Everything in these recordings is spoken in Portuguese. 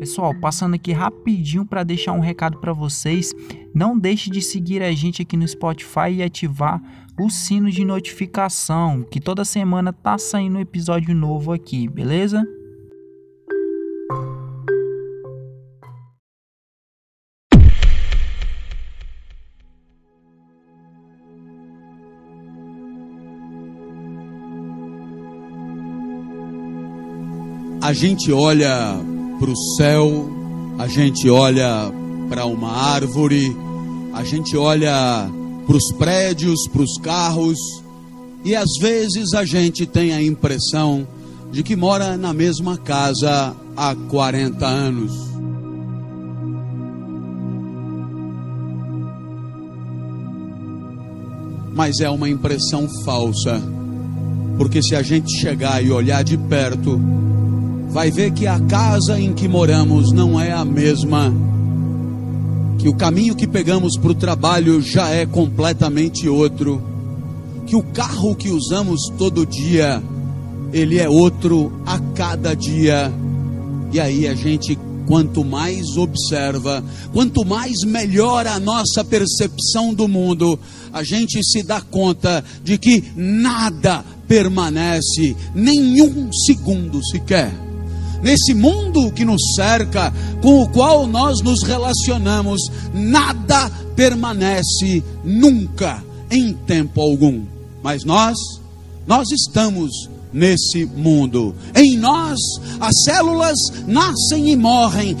Pessoal, passando aqui rapidinho para deixar um recado para vocês. Não deixe de seguir a gente aqui no Spotify e ativar o sino de notificação, que toda semana tá saindo um episódio novo aqui, beleza? A gente olha para o céu, a gente olha para uma árvore, a gente olha para os prédios, para os carros, e às vezes a gente tem a impressão de que mora na mesma casa há 40 anos. Mas é uma impressão falsa, porque se a gente chegar e olhar de perto, vai ver que a casa em que moramos não é a mesma, que o caminho que pegamos para o trabalho já é completamente outro, que o carro que usamos todo dia, ele é outro a cada dia. E aí a gente, quanto mais observa, quanto mais melhora a nossa percepção do mundo, a gente se dá conta de que nada permanece nenhum segundo sequer nesse mundo que nos cerca, com o qual nós nos relacionamos, nada permanece nunca, em tempo algum. Mas nós, nós estamos nesse mundo. Em nós, as células nascem e morrem,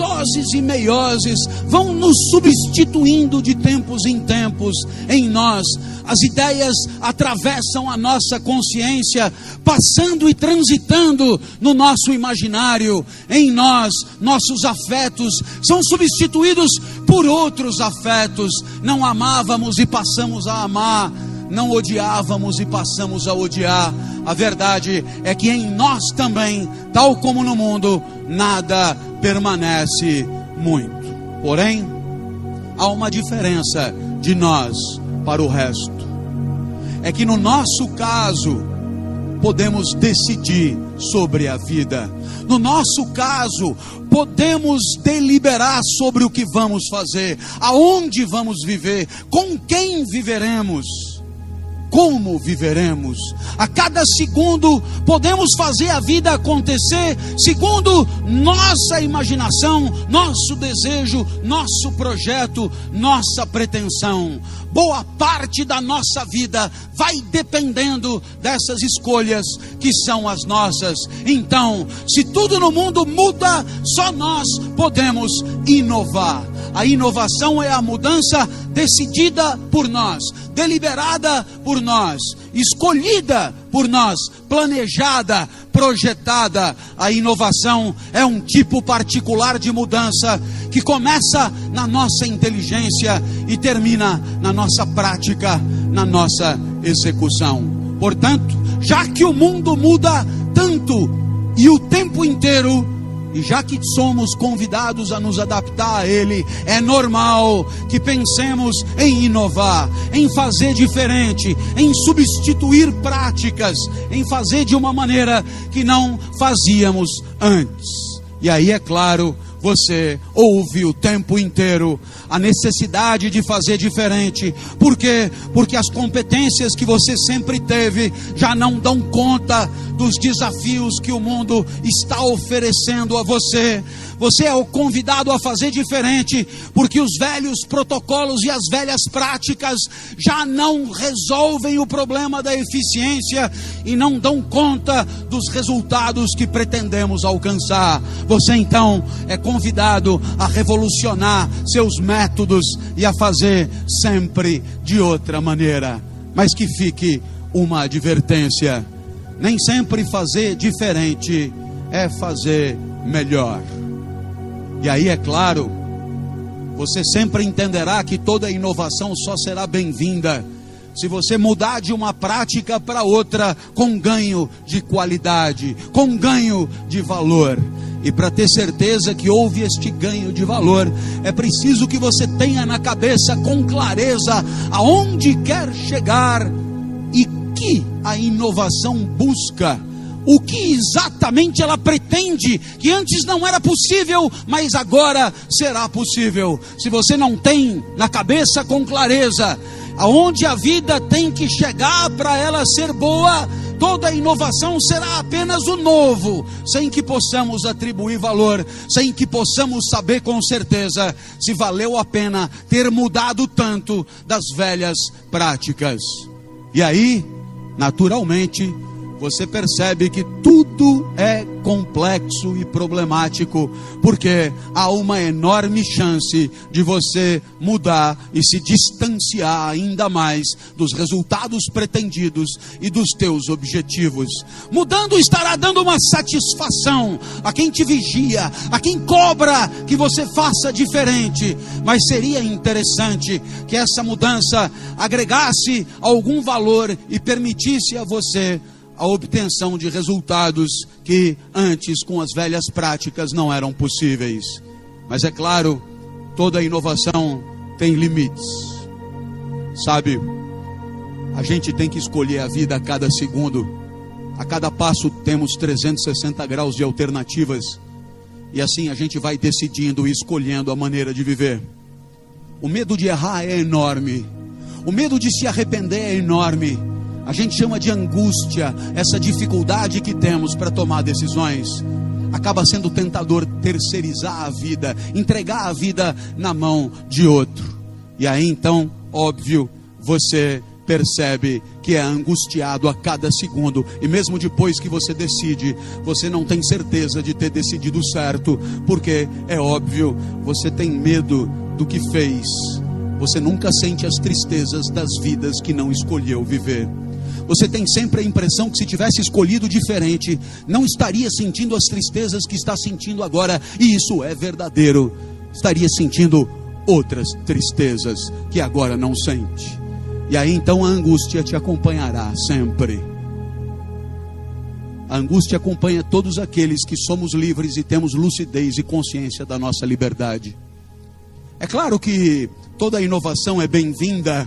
mitoses e meioses vão nos substituindo de tempos em tempos. Em nós, as ideias atravessam a nossa consciência, passando e transitando no nosso imaginário. Em nós, nossos afetos são substituídos por outros afetos. Não amávamos e passamos a amar não odiávamos e passamos a odiar. A verdade é que em nós também, tal como no mundo, nada permanece muito. Porém, há uma diferença de nós para o resto. É que no nosso caso, podemos decidir sobre a vida. No nosso caso, podemos deliberar sobre o que vamos fazer, aonde vamos viver, com quem viveremos como viveremos. A cada segundo podemos fazer a vida acontecer segundo nossa imaginação, nosso desejo, nosso projeto, nossa pretensão. Boa parte da nossa vida vai dependendo dessas escolhas que são as nossas. Então, se tudo no mundo muda, só nós podemos inovar. A inovação é a mudança decidida por nós, deliberada por nós, escolhida por nós, planejada, projetada. A inovação é um tipo particular de mudança que começa na nossa inteligência e termina na nossa prática, na nossa execução. Portanto, já que o mundo muda tanto e o tempo inteiro, e já que somos convidados a nos adaptar a Ele, é normal que pensemos em inovar, em fazer diferente, em substituir práticas, em fazer de uma maneira que não fazíamos antes. E aí, é claro, você ouve o tempo inteiro a necessidade de fazer diferente. Por quê? Porque as competências que você sempre teve já não dão conta dos desafios que o mundo está oferecendo a você. Você é o convidado a fazer diferente, porque os velhos protocolos e as velhas práticas já não resolvem o problema da eficiência e não dão conta dos resultados que pretendemos alcançar. Você então é convidado a revolucionar seus métodos e a fazer sempre de outra maneira. Mas que fique uma advertência: nem sempre fazer diferente é fazer melhor. E aí, é claro, você sempre entenderá que toda inovação só será bem-vinda se você mudar de uma prática para outra com ganho de qualidade, com ganho de valor. E para ter certeza que houve este ganho de valor, é preciso que você tenha na cabeça com clareza aonde quer chegar e que a inovação busca o que exatamente ela pretende, que antes não era possível, mas agora será possível. Se você não tem na cabeça com clareza aonde a vida tem que chegar para ela ser boa, toda inovação será apenas o novo, sem que possamos atribuir valor, sem que possamos saber com certeza se valeu a pena ter mudado tanto das velhas práticas. E aí, naturalmente, você percebe que tudo é complexo e problemático, porque há uma enorme chance de você mudar e se distanciar ainda mais dos resultados pretendidos e dos teus objetivos. Mudando estará dando uma satisfação a quem te vigia, a quem cobra que você faça diferente, mas seria interessante que essa mudança agregasse algum valor e permitisse a você a obtenção de resultados que antes, com as velhas práticas, não eram possíveis. Mas é claro, toda inovação tem limites. Sabe, a gente tem que escolher a vida a cada segundo. A cada passo temos 360 graus de alternativas. E assim a gente vai decidindo e escolhendo a maneira de viver. O medo de errar é enorme. O medo de se arrepender é enorme. A gente chama de angústia essa dificuldade que temos para tomar decisões. Acaba sendo tentador terceirizar a vida, entregar a vida na mão de outro. E aí então, óbvio, você percebe que é angustiado a cada segundo, e mesmo depois que você decide, você não tem certeza de ter decidido certo, porque é óbvio, você tem medo do que fez. Você nunca sente as tristezas das vidas que não escolheu viver você tem sempre a impressão que se tivesse escolhido diferente, não estaria sentindo as tristezas que está sentindo agora, e isso é verdadeiro. Estaria sentindo outras tristezas que agora não sente. E aí então a angústia te acompanhará sempre. A angústia acompanha todos aqueles que somos livres e temos lucidez e consciência da nossa liberdade. É claro que toda inovação é bem-vinda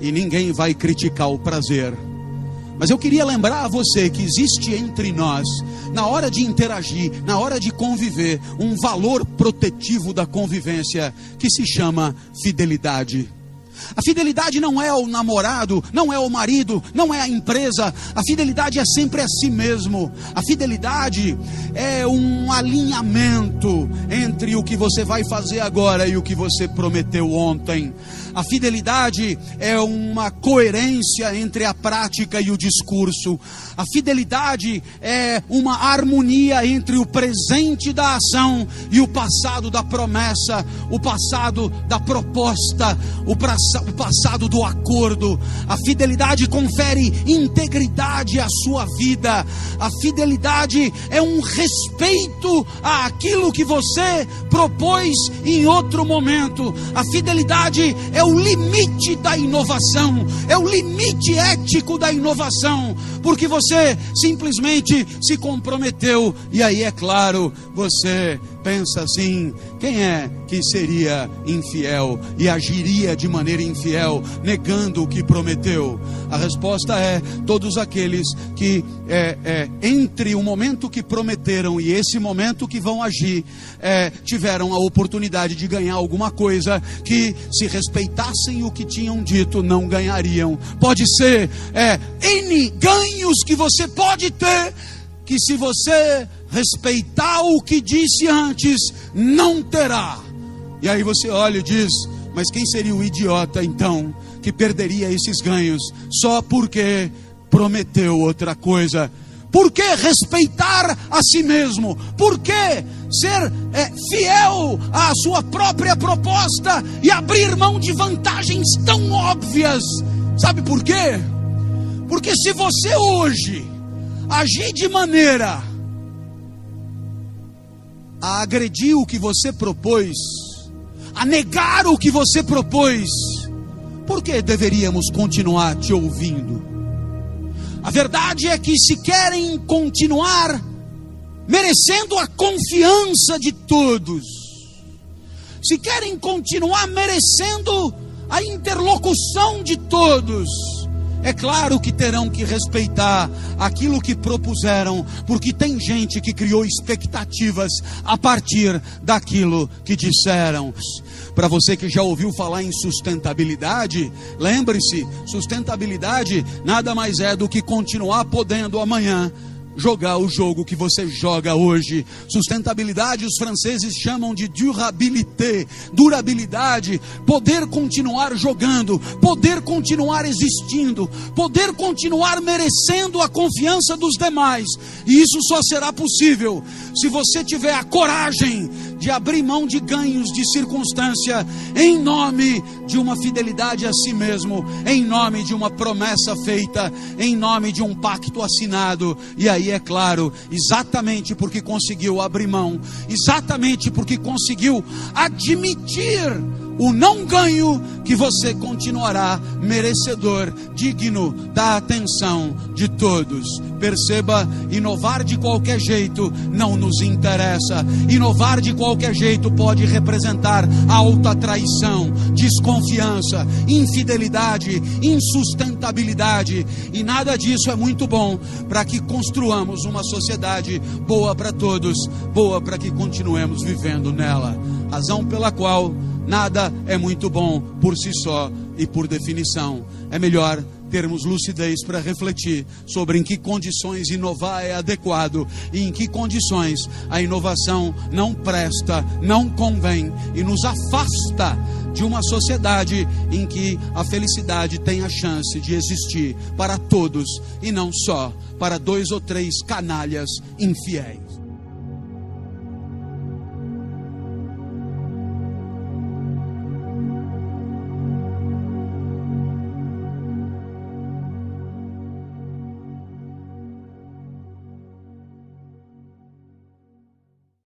e ninguém vai criticar o prazer. Mas eu queria lembrar a você que existe entre nós, na hora de interagir, na hora de conviver, um valor protetivo da convivência que se chama fidelidade. A fidelidade não é o namorado, não é o marido, não é a empresa. A fidelidade é sempre a si mesmo. A fidelidade é um alinhamento entre o que você vai fazer agora e o que você prometeu ontem. A fidelidade é uma coerência entre a prática e o discurso. A fidelidade é uma harmonia entre o presente da ação e o passado da promessa, o passado da proposta, o, o passado do acordo. A fidelidade confere integridade à sua vida. A fidelidade é um respeito àquilo que você propôs em outro momento. A fidelidade é o limite da inovação, é o limite ético da inovação, porque você simplesmente se comprometeu, e aí é claro, você pensa assim: quem é que seria infiel e agiria de maneira infiel, negando o que prometeu? A resposta é: todos aqueles que, é, é, entre o momento que prometeram e esse momento que vão agir, é, tiveram a oportunidade de ganhar alguma coisa que, se respeitassem o que tinham dito, não ganhariam. Pode ser é, N ganhos que você pode ter que se você respeitar o que disse antes, não terá. E aí você olha e diz: Mas quem seria o idiota então que perderia esses ganhos só porque prometeu outra coisa? Por que respeitar a si mesmo? Por que ser é, fiel à sua própria proposta e abrir mão de vantagens tão óbvias? Sabe por quê? Porque se você hoje agir de maneira a agredir o que você propôs, a negar o que você propôs, por que deveríamos continuar te ouvindo? A verdade é que se querem continuar merecendo a confiança de todos, se querem continuar merecendo a interlocução de todos, É claro que terão que respeitar aquilo que propuseram, porque tem gente que criou expectativas a partir daquilo que disseram. Para você que já ouviu falar em sustentabilidade, lembre-se: sustentabilidade nada mais é do que continuar podendo amanhã jogar o jogo que você joga hoje. Sustentabilidade os franceses chamam de durabilité, durabilidade, poder continuar jogando, poder continuar existindo, poder continuar merecendo a confiança dos demais. E isso só será possível se você tiver a coragem de abrir mão de ganhos de circunstância em nome de uma fidelidade a si mesmo, em nome de uma promessa feita, em nome de um pacto assinado. E aí é claro, exatamente porque conseguiu abrir mão, exatamente porque conseguiu admitir o não ganho, que você continuará merecedor, digno da atenção de todos. Perceba, inovar de qualquer jeito não nos interessa. Inovar de qualquer jeito pode representar alta traição, desconfiança, infidelidade, insustentabilidade, e nada disso é muito bom para que construamos uma sociedade boa para todos, boa para que continuemos vivendo nela. Razão pela qual Nada é muito bom por si só e por definição. É melhor termos lucidez para refletir sobre em que condições inovar é adequado e em que condições a inovação não presta, não convém e nos afasta de uma sociedade em que a felicidade tem a chance de existir para todos e não só para dois ou três canalhas infiéis.